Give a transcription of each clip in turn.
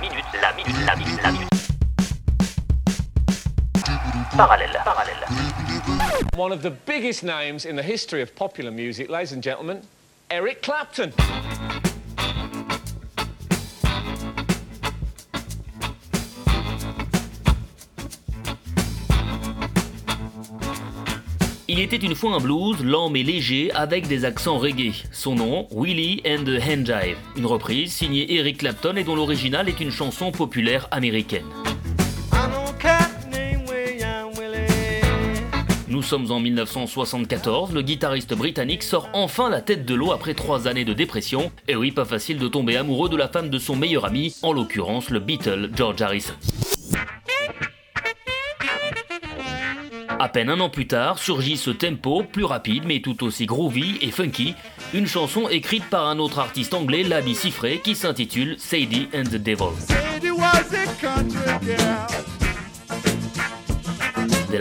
minute, la minute, la minute. Parallèle, parallèle. One of the biggest names in the history of popular music, ladies and gentlemen, Eric Clapton. Il était une fois un blues lent mais léger avec des accents reggae. Son nom, Willie and the Handjive, une reprise signée Eric Clapton et dont l'original est une chanson populaire américaine. Nous sommes en 1974, le guitariste britannique sort enfin la tête de l'eau après trois années de dépression, et oui, pas facile de tomber amoureux de la femme de son meilleur ami, en l'occurrence le Beatle George Harrison. À peine un an plus tard, surgit ce tempo, plus rapide mais tout aussi groovy et funky, une chanson écrite par un autre artiste anglais, Labby Siffré, qui s'intitule Sadie and the Devil.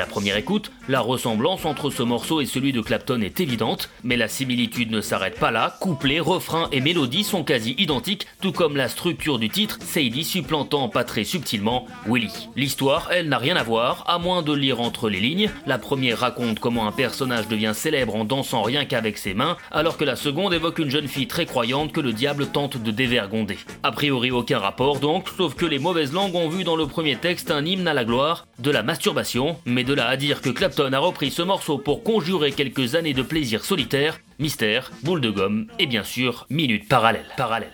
Première écoute, la ressemblance entre ce morceau et celui de Clapton est évidente, mais la similitude ne s'arrête pas là, couplets, refrains et mélodies sont quasi identiques, tout comme la structure du titre, Sadie supplantant pas très subtilement Willie. L'histoire, elle, n'a rien à voir, à moins de lire entre les lignes. La première raconte comment un personnage devient célèbre en dansant rien qu'avec ses mains, alors que la seconde évoque une jeune fille très croyante que le diable tente de dévergonder. A priori aucun rapport donc, sauf que les mauvaises langues ont vu dans le premier texte un hymne à la gloire, de la masturbation, mais de là à dire que Clapton a repris ce morceau pour conjurer quelques années de plaisir solitaire, mystère, boule de gomme et bien sûr minute parallèle. Parallèle.